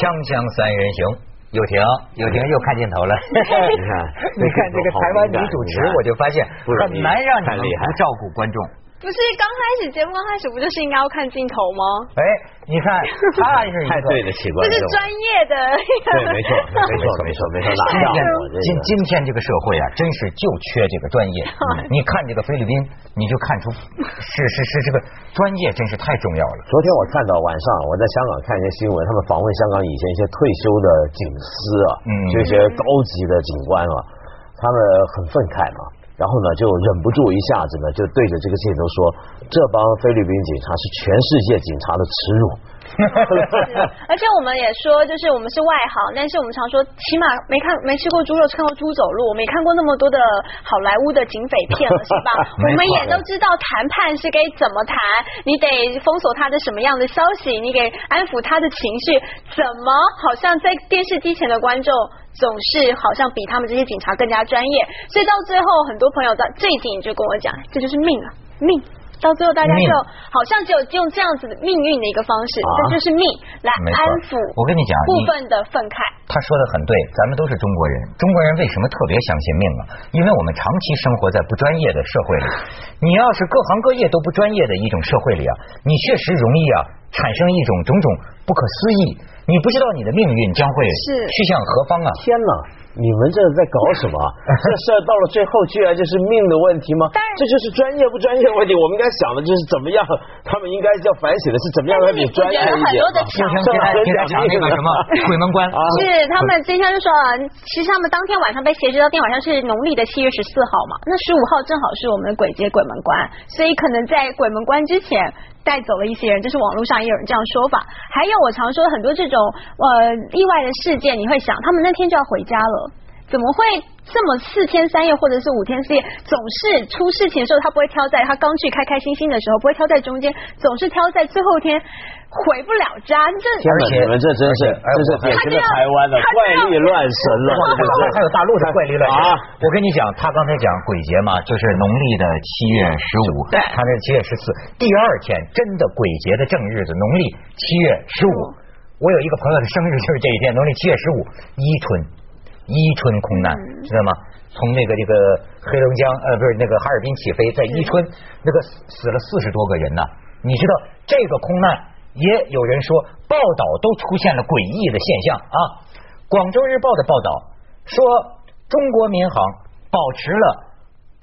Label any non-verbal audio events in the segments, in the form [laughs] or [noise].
锵锵三人行，又停又停又看镜头了。你看，你看这个台湾女主持，我就发现很难让你们不照顾观众。不是刚开始节目刚开始不就是应该要看镜头吗？哎，你看 [laughs] 他是太对得起观众，这是专业的。对，[laughs] 没错，没错，没错，没错。[laughs] 今今天这个社会啊，真是就缺这个专业。你看这个菲律宾，你就看出是是是这个专业真是太重要了。昨天我看到晚上我在香港看一些新闻，他们访问香港以前一些退休的警司啊，嗯，这些高级的警官啊，他们很愤慨嘛。然后呢，就忍不住一下子呢，就对着这个镜头说：“这帮菲律宾警察是全世界警察的耻辱。” [laughs] 而且我们也说，就是我们是外行，但是我们常说，起码没看没吃过猪肉，看过猪走路，我没看过那么多的好莱坞的警匪片了，是吧？[laughs] 我们也都知道谈判是该怎么谈，你得封锁他的什么样的消息，你给安抚他的情绪，怎么好像在电视机前的观众。总是好像比他们这些警察更加专业，所以到最后，很多朋友在这一点就跟我讲，这就是命啊，命。到最后，大家就好像只有用这样子的命运的一个方式，这就是命来安抚。我跟你讲，部分的愤慨。他说的很对，咱们都是中国人，中国人为什么特别相信命啊？因为我们长期生活在不专业的社会里。你要是各行各业都不专业的一种社会里啊，你确实容易啊产生一种种种不可思议。你不知道你的命运将会去向何方啊！天哪！你们这在搞什么？[laughs] 这事到了最后居然就是命的问题吗？这就是专业不专业的问题。我们应该想的就是怎么样，他们应该要反省的是怎么样让你专业一点。今天今天今天讲那个什么 [laughs] 鬼门关是他们今天就说，其实他们当天晚上被挟持到天晚上是农历的七月十四号嘛，那十五号正好是我们的鬼节鬼门关，所以可能在鬼门关之前。带走了一些人，这是网络上也有人这样说法。还有我常说很多这种呃意外的事件，你会想他们那天就要回家了，怎么会？这么四天三夜或者是五天四夜，总是出事情的时候，他不会挑在他刚去开开心心的时候，不会挑在中间，总是挑在最后一天回不了家。这而且你们这真是这是典型的台湾的怪力乱神了，还有大陆的怪力乱神啊！我跟你讲，他刚才讲鬼节嘛，就是农历的七月十五，对，他那七月十四，第二天真的鬼节的正日子，农历七月十五，我有一个朋友的生日就是这一天，农历七月十五，伊春。伊春空难，知道吗？从那个这个黑龙江呃，不是那个哈尔滨起飞，在伊春那个死了四十多个人呢。你知道这个空难也有人说报道都出现了诡异的现象啊。广州日报的报道说，中国民航保持了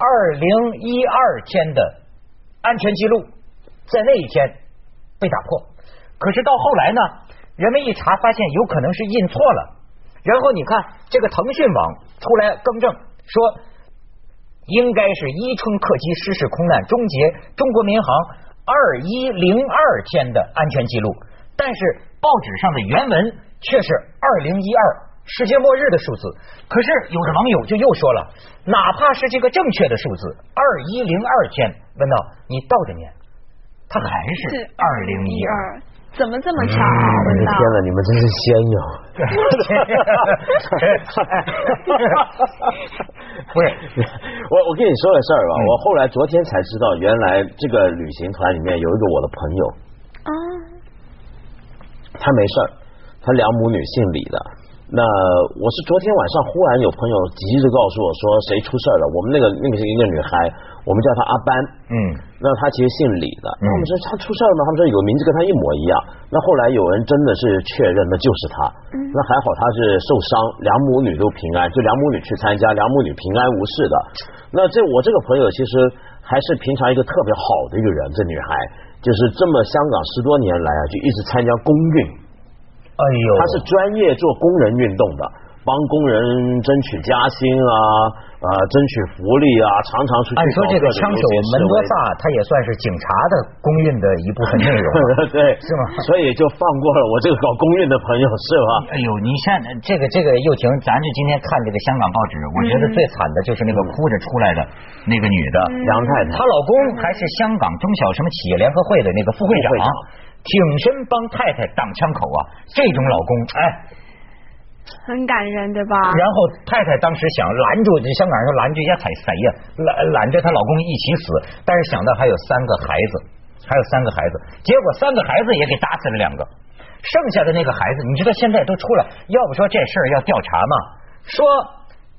二零一二天的安全记录，在那一天被打破。可是到后来呢，人们一查发现有可能是印错了。然后你看，这个腾讯网出来更正说，应该是伊春客机失事空难终结中国民航二一零二天的安全记录，但是报纸上的原文却是二零一二世界末日的数字。可是有的网友就又说了，哪怕是这个正确的数字二一零二天，问道你倒着念，它还是二零一二。怎么这么巧？我的天哪，你们真是仙哟！[laughs] 不是，我我跟你说个事儿吧，我后来昨天才知道，原来这个旅行团里面有一个我的朋友啊，他没事儿，他两母女姓李的。那我是昨天晚上忽然有朋友急着告诉我说谁出事了，我们那个那个是一个女孩，我们叫她阿班，嗯，那她其实姓李的，那我们说她出事了吗？他们说有个名字跟她一模一样，那后来有人真的是确认那就是她，那还好她是受伤，两母女都平安，就两母女去参加，两母女平安无事的。那这我这个朋友其实还是平常一个特别好的一个人，这女孩就是这么香港十多年来啊，就一直参加公运。哎呦，他是专业做工人运动的，帮工人争取加薪啊，啊，争取福利啊，常常出去。按说这个枪手门多萨，他也算是警察的公运的一部分内容，[laughs] 对，是吗？所以就放过了我这个搞公运的朋友，是吧？哎呦，你像这个这个又婷，咱这今天看这个香港报纸，我觉得最惨的就是那个哭着出来的那个女的杨太太，她老公还是香港中小什么企业联合会的那个副会长。挺身帮太太挡枪口啊！这种老公，哎，很感人，对吧？然后太太当时想拦住，这香港人说拦住一下踩谁呀？拦拦着她老公一起死，但是想到还有三个孩子，还有三个孩子，结果三个孩子也给打死了两个。剩下的那个孩子，你知道现在都出来，要不说这事儿要调查嘛？说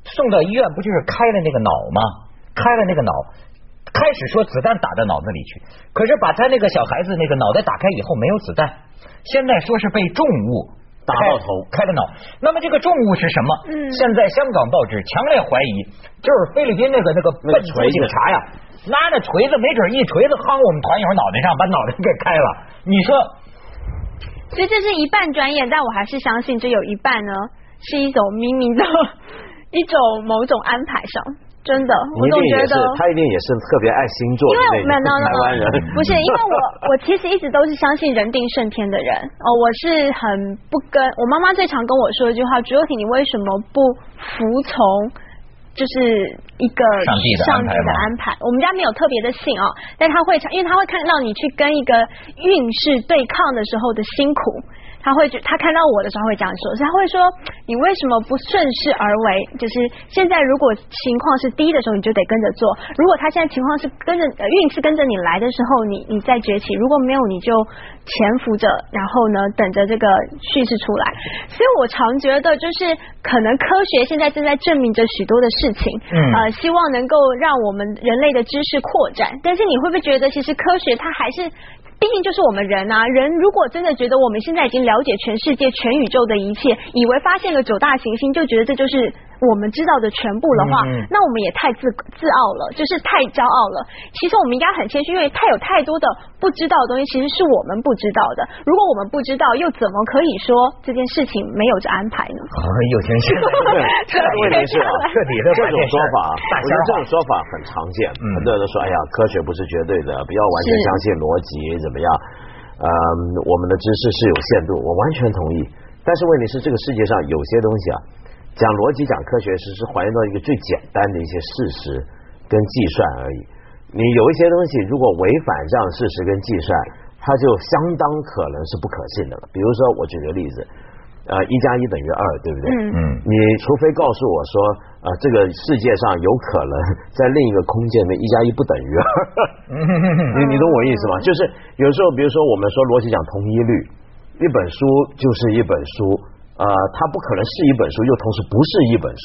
送到医院不就是开了那个脑吗？开了那个脑，开始说子弹打到脑子里去，可是把他那个小孩子那个脑袋打开以后没有子弹，现在说是被重物打到头开了脑。那么这个重物是什么？嗯，现在香港报纸强烈怀疑，就是菲律宾那个那个笨锤警察呀。拿着锤子，没准一锤子夯我们团友脑袋上，把脑袋给开了。你说，所以这是一半专业，但我还是相信这有一半呢，是一种冥冥的 [laughs] 一种某种安排上。真的，我总觉得他一定也是特别爱星座，因为台湾人不是，因为我 [laughs] 我其实一直都是相信人定胜天的人哦，我是很不跟我妈妈最常跟我说一句话：朱友婷，你为什么不服从？就是一个上帝的安排。我们家没有特别的信哦，但他会，因为他会看到你去跟一个运势对抗的时候的辛苦。他会觉他看到我的时候会这样说，他会说你为什么不顺势而为？就是现在如果情况是低的时候，你就得跟着做；如果他现在情况是跟着运是跟着你来的时候，你你再崛起；如果没有，你就潜伏着，然后呢等着这个叙事出来。所以我常觉得，就是可能科学现在正在证明着许多的事情，呃，希望能够让我们人类的知识扩展。但是你会不会觉得，其实科学它还是？毕竟就是我们人啊，人如果真的觉得我们现在已经了解全世界、全宇宙的一切，以为发现了九大行星，就觉得这就是。我们知道的全部的话，那我们也太自自傲了，就是太骄傲了。其实我们应该很谦虚，因为太有太多的不知道的东西，其实是我们不知道的。如果我们不知道，又怎么可以说这件事情没有这安排呢？有钱人，[laughs] 这个问题是啊，彻底的这种说法，我觉得这种说法很常见。很多人都说，哎呀，科学不是绝对的，不要完全相信逻辑，怎么样？嗯，我们的知识是有限度，我完全同意。但是问题是，这个世界上有些东西啊。讲逻辑、讲科学，是是还原到一个最简单的一些事实跟计算而已。你有一些东西，如果违反这样事实跟计算，它就相当可能是不可信的了。比如说，我举个例子，呃，一加一等于二，对不对？嗯嗯。你除非告诉我说，呃，这个世界上有可能在另一个空间里面，一加一不等于二。[laughs] 你你懂我意思吗？就是有时候，比如说我们说逻辑讲同一律，一本书就是一本书。呃，它不可能是一本书，又同时不是一本书，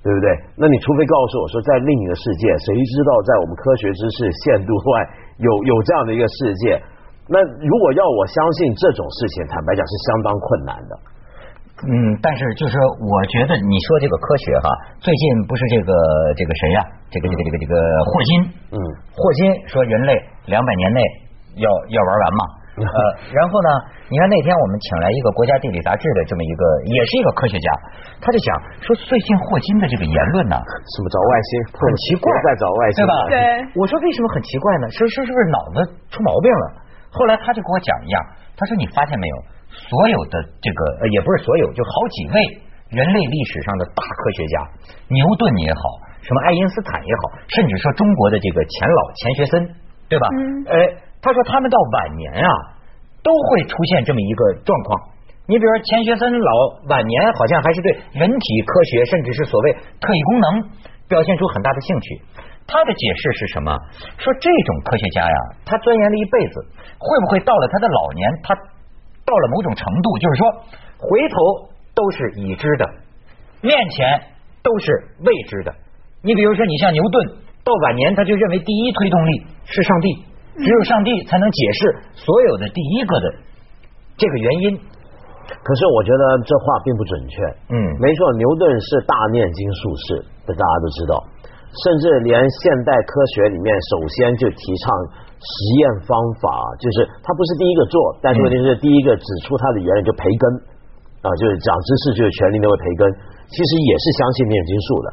对不对？那你除非告诉我说，在另一个世界，谁知道在我们科学知识限度外有有这样的一个世界？那如果要我相信这种事情，坦白讲是相当困难的。嗯，但是就是我觉得你说这个科学哈，最近不是这个这个谁呀？这个这个这个这个霍金，嗯，霍金说人类两百年内要要玩完嘛。[laughs] 呃，然后呢？你看那天我们请来一个国家地理杂志的这么一个，也是一个科学家，他就讲说最近霍金的这个言论呢，什么找外星，很奇怪，在找外星，对吧？对。我说为什么很奇怪呢？说说是不是脑子出毛病了？后来他就跟我讲一样，他说你发现没有，所有的这个呃也不是所有，就好几位人类历史上的大科学家，牛顿也好，什么爱因斯坦也好，甚至说中国的这个钱老钱学森，对吧？嗯。哎。他说他们到晚年啊，都会出现这么一个状况。你比如说钱学森老晚年好像还是对人体科学，甚至是所谓特异功能表现出很大的兴趣。他的解释是什么？说这种科学家呀，他钻研了一辈子，会不会到了他的老年，他到了某种程度，就是说回头都是已知的，面前都是未知的。你比如说，你像牛顿到晚年，他就认为第一推动力是上帝。只有上帝才能解释所有的第一个的这个原因。可是我觉得这话并不准确。嗯，没错，牛顿是大念经术士，这大家都知道。甚至连现代科学里面，首先就提倡实验方法，就是他不是第一个做，但是问题是第一个指出他的原理就培根啊，就是讲知识就是权力那位培根，其实也是相信念经术的。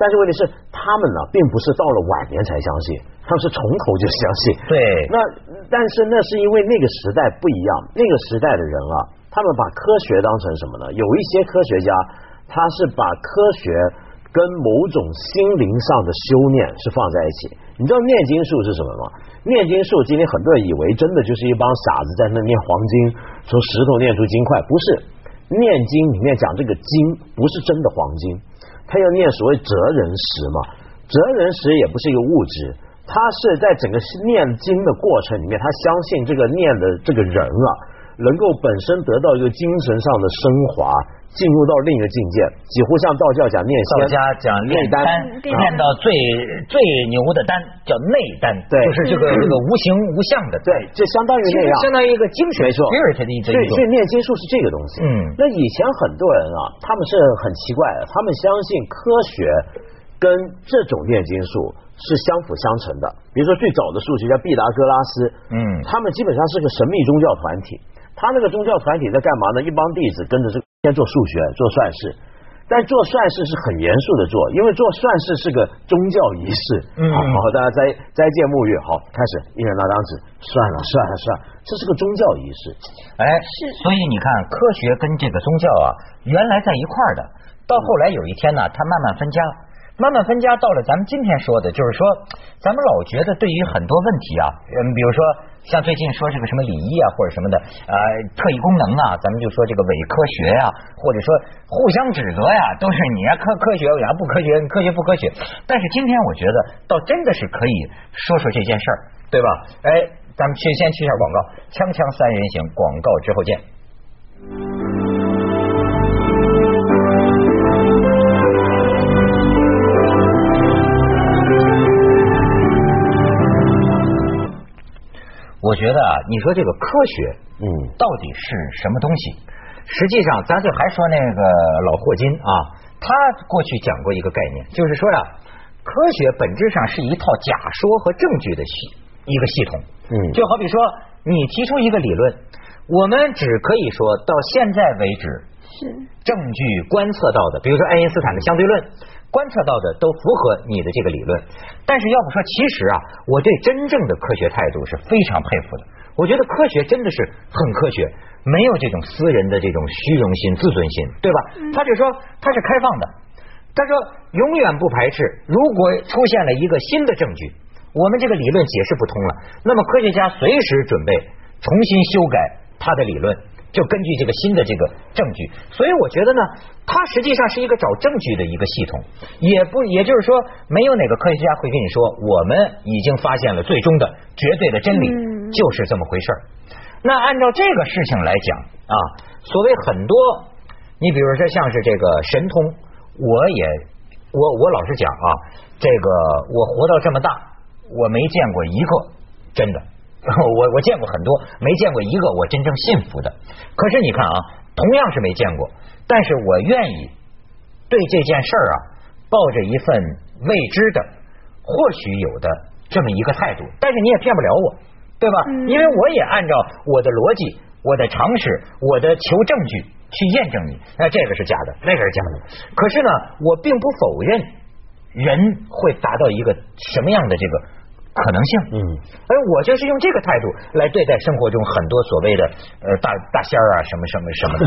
但是问题是，他们呢，并不是到了晚年才相信。他们是从头就相信，对。那但是那是因为那个时代不一样，那个时代的人啊，他们把科学当成什么呢？有一些科学家，他是把科学跟某种心灵上的修炼是放在一起。你知道念经术是什么吗？念经术，今天很多人以为真的就是一帮傻子在那念黄金，从石头念出金块，不是。念经里面讲这个金不是真的黄金，他要念所谓哲人识嘛，哲人识也不是一个物质。他是在整个念经的过程里面，他相信这个念的这个人啊，能够本身得到一个精神上的升华。进入到另一个境界，几乎像道教讲念道家讲炼丹，炼到最最牛的丹叫内丹，对，就是这个这个无形无相的，对，就相当于那样，相当于一个精神，没错，spirit 的一种。所以，所以念经术是这个东西。嗯，那以前很多人啊，他们是很奇怪的，他们相信科学跟这种炼金术是相辅相成的。比如说，最早的数学家毕达哥拉斯，嗯，他们基本上是个神秘宗教团体。他那个宗教团体在干嘛呢？一帮弟子跟着这先做数学、做算式，但做算式是很严肃的做，因为做算式是个宗教仪式。嗯，好，大家斋斋戒沐浴，好，开始一人拿张纸算了算了算了，这是个宗教仪式。哎，是，所以你看，科学跟这个宗教啊，原来在一块儿的，到后来有一天呢，它慢慢分家，慢慢分家，到了咱们今天说的，就是说，咱们老觉得对于很多问题啊，嗯，比如说。像最近说这个什么礼仪啊，或者什么的，呃，特异功能啊，咱们就说这个伪科学呀，或者说互相指责呀，都是你呀科科学，我呀不科学，科学不科学。但是今天我觉得，倒真的是可以说说这件事儿，对吧？哎，咱们去先去一下广告，锵锵三人行，广告之后见。觉得啊，你说这个科学，嗯，到底是什么东西？实际上，咱就还说那个老霍金啊，他过去讲过一个概念，就是说呀，科学本质上是一套假说和证据的系一个系统。嗯，就好比说，你提出一个理论，我们只可以说到现在为止。是证据观测到的，比如说爱因斯坦的相对论，观测到的都符合你的这个理论。但是要不说，其实啊，我对真正的科学态度是非常佩服的。我觉得科学真的是很科学，没有这种私人的这种虚荣心、自尊心，对吧？他就说他是开放的，他说永远不排斥。如果出现了一个新的证据，我们这个理论解释不通了，那么科学家随时准备重新修改他的理论。就根据这个新的这个证据，所以我觉得呢，它实际上是一个找证据的一个系统，也不也就是说，没有哪个科学家会跟你说，我们已经发现了最终的绝对的真理，就是这么回事儿。那按照这个事情来讲啊，所谓很多，你比如说像是这个神通，我也我我老实讲啊，这个我活到这么大，我没见过一个真的。[laughs] 我我见过很多，没见过一个我真正信服的。可是你看啊，同样是没见过，但是我愿意对这件事儿啊，抱着一份未知的、或许有的这么一个态度。但是你也骗不了我，对吧？因为我也按照我的逻辑、我的常识、我的求证据去验证你。那这个是假的，那个是假的。可是呢，我并不否认人会达到一个什么样的这个。可能性，嗯，而我就是用这个态度来对待生活中很多所谓的呃大大仙儿啊什么什么什么的，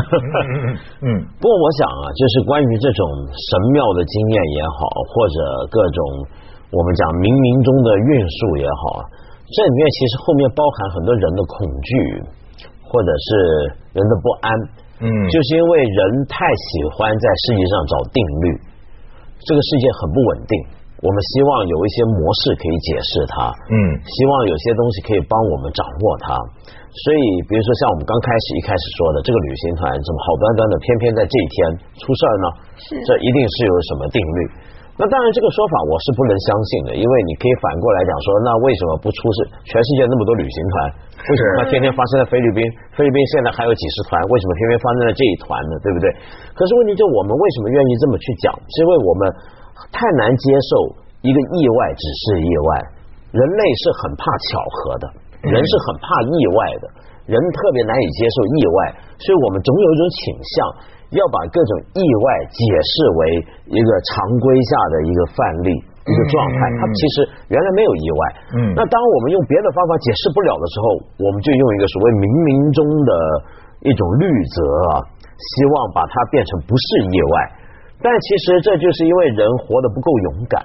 [laughs] 嗯，不过我想啊，就是关于这种神庙的经验也好，或者各种我们讲冥冥中的运数也好，这里面其实后面包含很多人的恐惧，或者是人的不安，嗯，就是因为人太喜欢在世界上找定律，这个世界很不稳定。我们希望有一些模式可以解释它，嗯，希望有些东西可以帮我们掌握它。所以，比如说像我们刚开始一开始说的，这个旅行团怎么好端端的，偏偏在这一天出事儿呢？是，这一定是有什么定律。那当然，这个说法我是不能相信的，因为你可以反过来讲说，那为什么不出事？全世界那么多旅行团，为什么天天发生在菲律宾？菲律宾现在还有几十团，为什么偏偏发生在这一团呢？对不对？可是问题就我们为什么愿意这么去讲？是因为我们。太难接受一个意外只是意外，人类是很怕巧合的，人是很怕意外的，人特别难以接受意外，所以我们总有一种倾向要把各种意外解释为一个常规下的一个范例一个状态，它其实原来没有意外。嗯，那当我们用别的方法解释不了的时候，我们就用一个所谓冥冥中的一种律则啊，希望把它变成不是意外。但其实这就是因为人活得不够勇敢。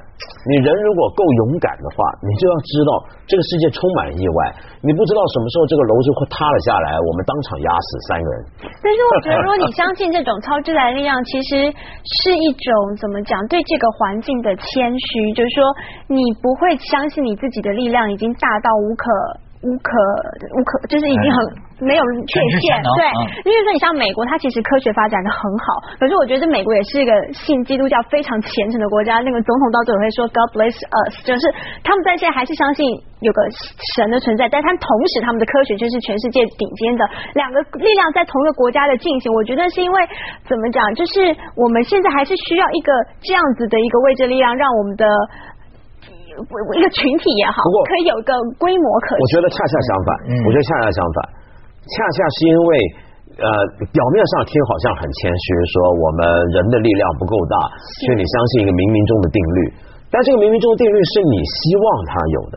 你人如果够勇敢的话，你就要知道这个世界充满意外。你不知道什么时候这个楼就会塌了下来，我们当场压死三个人。但是我觉得，如果你相信这种超自然力量，其实是一种怎么讲？对这个环境的谦虚，就是说你不会相信你自己的力量已经大到无可。无可无可，就是已经很没有缺陷。对，因为说你像美国，它其实科学发展的很好，可是我觉得美国也是一个信基督教非常虔诚的国家。那个总统到最后会说 God bless us，就是他们在现在还是相信有个神的存在，但他同时他们的科学就是全世界顶尖的两个力量在同一个国家的进行。我觉得是因为怎么讲，就是我们现在还是需要一个这样子的一个位置力量，让我们的。一个群体也好，不过可以有一个规模可。我觉得恰恰相反，我觉得恰恰相反，恰恰是因为呃表面上听好像很谦虚，说我们人的力量不够大，所以你相信一个冥冥中的定律。但这个冥冥中的定律是你希望它有的，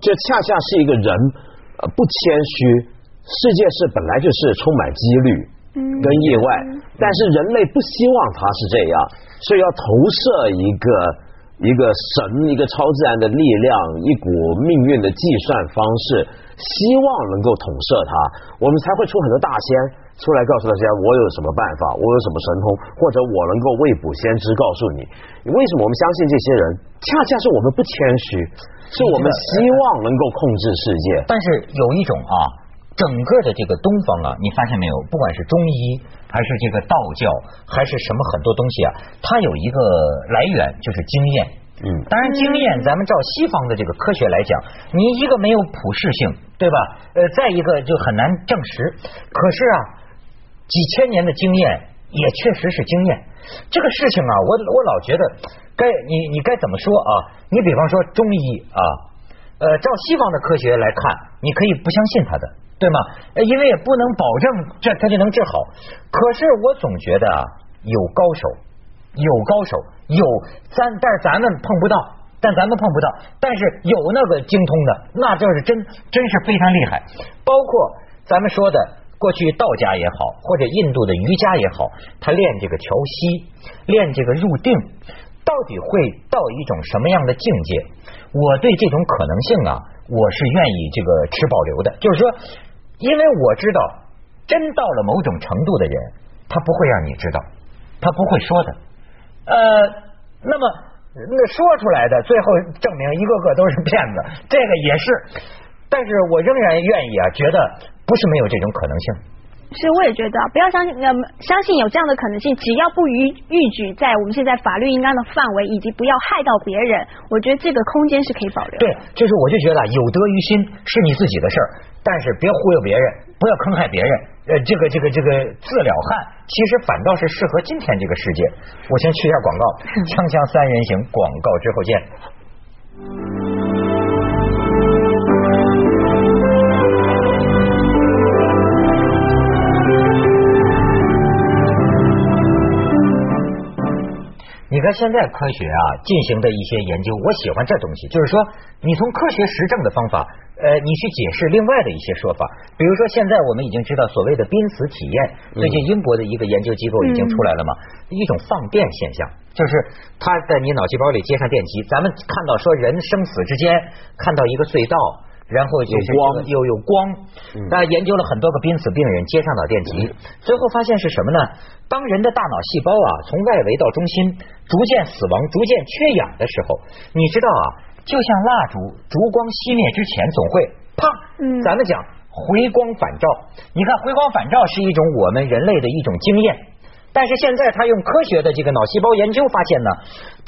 这恰恰是一个人不谦虚，世界是本来就是充满几率跟意外，但是人类不希望它是这样，所以要投射一个。一个神，一个超自然的力量，一股命运的计算方式，希望能够统摄它，我们才会出很多大仙出来告诉大家我有什么办法，我有什么神通，或者我能够未卜先知告诉你。为什么我们相信这些人？恰恰是我们不谦虚，是我们希望能够控制世界。但是有一种啊，整个的这个东方啊，你发现没有？不管是中医。还是这个道教，还是什么很多东西啊？它有一个来源，就是经验。嗯，当然经验，咱们照西方的这个科学来讲，你一个没有普适性，对吧？呃，再一个就很难证实。可是啊，几千年的经验也确实是经验。这个事情啊，我我老觉得该你你该怎么说啊？你比方说中医啊，呃，照西方的科学来看，你可以不相信他的。对吗？因为也不能保证这他就能治好。可是我总觉得啊，有高手，有高手，有咱，但是咱们碰不到，但咱们碰不到。但是有那个精通的，那就是真真是非常厉害。包括咱们说的过去道家也好，或者印度的瑜伽也好，他练这个调息，练这个入定，到底会到一种什么样的境界？我对这种可能性啊，我是愿意这个持保留的，就是说。因为我知道，真到了某种程度的人，他不会让你知道，他不会说的。呃，那么那说出来的，最后证明一个个都是骗子，这个也是。但是我仍然愿意啊，觉得不是没有这种可能性。其实我也觉得，不要相信，呃，相信有这样的可能性，只要不逾逾矩在我们现在法律应当的范围，以及不要害到别人，我觉得这个空间是可以保留。对，就是我就觉得有德于心是你自己的事儿，但是别忽悠别人，不要坑害别人。呃，这个这个这个自了汉，其实反倒是适合今天这个世界。我先去一下广告，[laughs] 锵锵三人行，广告之后见。看现在科学啊进行的一些研究，我喜欢这东西，就是说你从科学实证的方法，呃，你去解释另外的一些说法。比如说现在我们已经知道所谓的濒死体验，最近英国的一个研究机构已经出来了嘛，一种放电现象，就是它在你脑细胞里接上电极，咱们看到说人生死之间看到一个隧道。然后就是光又有光，大家研究了很多个濒死病人接上脑电极，最后发现是什么呢？当人的大脑细胞啊从外围到中心逐渐死亡、逐渐缺氧的时候，你知道啊，就像蜡烛烛光熄灭之前总会啪，嗯咱们讲回光返照。你看回光返照是一种我们人类的一种经验，但是现在他用科学的这个脑细胞研究发现呢，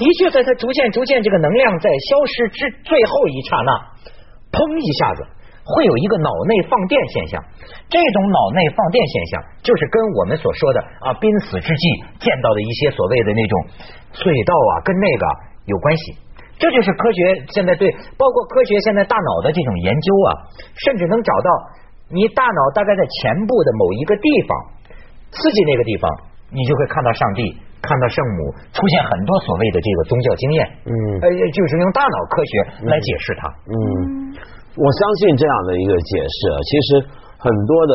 的确在它逐渐逐渐这个能量在消失之最后一刹那。砰一下子，会有一个脑内放电现象。这种脑内放电现象，就是跟我们所说的啊濒死之际见到的一些所谓的那种隧道啊，跟那个有关系。这就是科学现在对，包括科学现在大脑的这种研究啊，甚至能找到你大脑大概在前部的某一个地方刺激那个地方，你就会看到上帝。看到圣母出现很多所谓的这个宗教经验，嗯，呃，就是用大脑科学来解释它。嗯，我相信这样的一个解释，其实很多的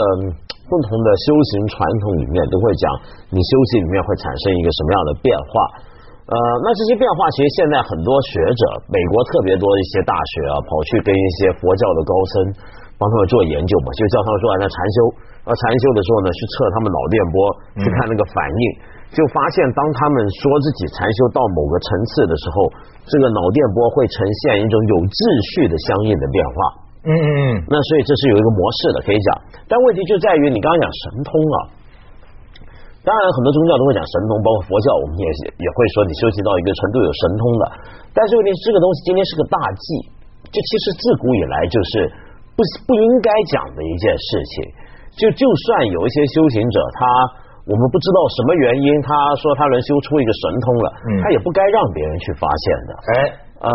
不同的修行传统里面都会讲，你修行里面会产生一个什么样的变化。呃，那这些变化其实现在很多学者，美国特别多的一些大学啊，跑去跟一些佛教的高僧帮他们做研究嘛，就叫他们说那禅修，啊禅修的时候呢，去测他们脑电波，去看那个反应。就发现，当他们说自己禅修到某个层次的时候，这个脑电波会呈现一种有秩序的相应的变化。嗯嗯嗯。那所以这是有一个模式的，可以讲。但问题就在于你刚刚讲神通啊，当然很多宗教都会讲神通，包括佛教，我们也也会说你修行到一个程度有神通的。但是问题这个东西今天是个大忌，这其实自古以来就是不不应该讲的一件事情。就就算有一些修行者，他我们不知道什么原因，他说他能修出一个神通了，他也不该让别人去发现的。哎。呃，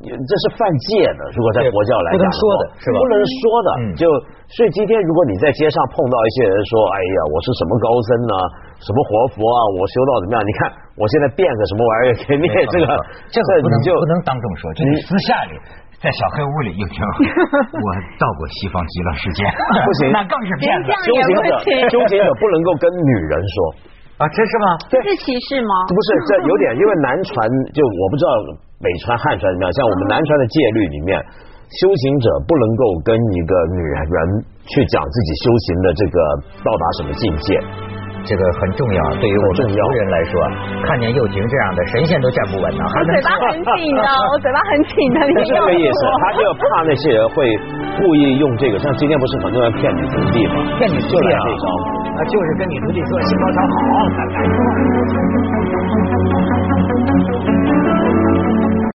这是犯戒的。如果在佛教来讲，不能说的是吧？不能说的。就所以今天，如果你在街上碰到一些人说：“哎呀，我是什么高僧呢？什么活佛啊？我修到怎么样？你看我现在变个什么玩意儿给你？这个这个不能就不能当众说，就私下里在小黑屋里又听 [laughs] 我到过西方极乐世界，[laughs] 不行，那更是骗子。修行者，修行者不能够跟女人说。啊，这是吗？这是歧视吗？不是，这有点，因为南传就我不知道北传汉传怎么样，像我们南传的戒律里面，修行者不能够跟一个女人去讲自己修行的这个到达什么境界。这个很重要，对于我们族人来说，看见幼婷这样的神仙都站不稳呢。[laughs] [laughs] 我嘴巴很紧的，我嘴巴很紧的，你是这个意思。他就怕那些人会故意用这个，像今天不是很多人骗女徒弟吗？骗女徒弟啊，啊，就是跟女徒弟说新高超好，